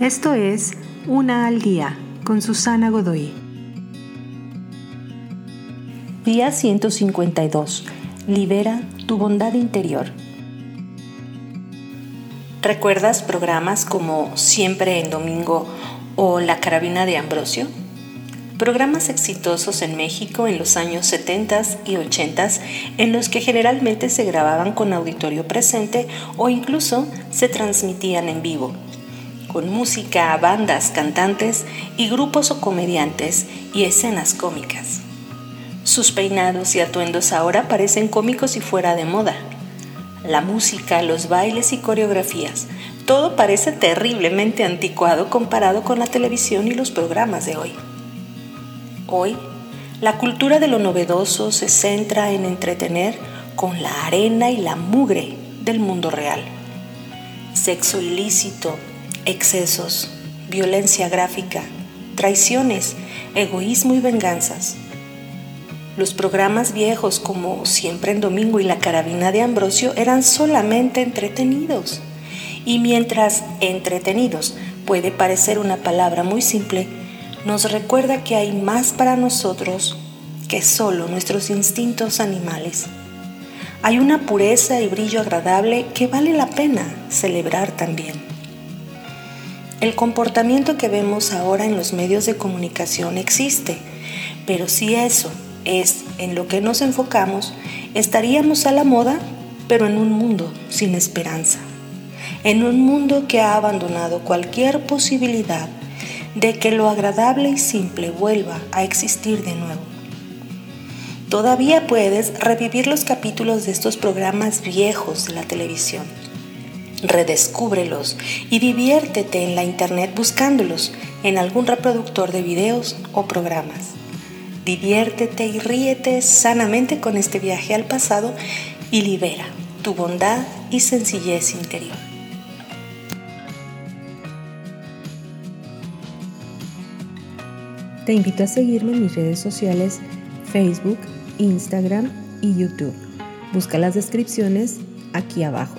Esto es Una al Día con Susana Godoy. Día 152. Libera tu bondad interior. ¿Recuerdas programas como Siempre en Domingo o La Carabina de Ambrosio? Programas exitosos en México en los años 70 y 80 en los que generalmente se grababan con auditorio presente o incluso se transmitían en vivo, con música, bandas, cantantes y grupos o comediantes y escenas cómicas. Sus peinados y atuendos ahora parecen cómicos y fuera de moda. La música, los bailes y coreografías, todo parece terriblemente anticuado comparado con la televisión y los programas de hoy. Hoy, la cultura de lo novedoso se centra en entretener con la arena y la mugre del mundo real. Sexo ilícito, excesos, violencia gráfica, traiciones, egoísmo y venganzas los programas viejos como Siempre en Domingo y La Carabina de Ambrosio eran solamente entretenidos. Y mientras entretenidos puede parecer una palabra muy simple, nos recuerda que hay más para nosotros que solo nuestros instintos animales. Hay una pureza y brillo agradable que vale la pena celebrar también. El comportamiento que vemos ahora en los medios de comunicación existe, pero si eso es en lo que nos enfocamos, estaríamos a la moda, pero en un mundo sin esperanza, en un mundo que ha abandonado cualquier posibilidad de que lo agradable y simple vuelva a existir de nuevo. Todavía puedes revivir los capítulos de estos programas viejos de la televisión. Redescúbrelos y diviértete en la internet buscándolos en algún reproductor de videos o programas. Diviértete y ríete sanamente con este viaje al pasado y libera tu bondad y sencillez interior. Te invito a seguirme en mis redes sociales Facebook, Instagram y YouTube. Busca las descripciones aquí abajo.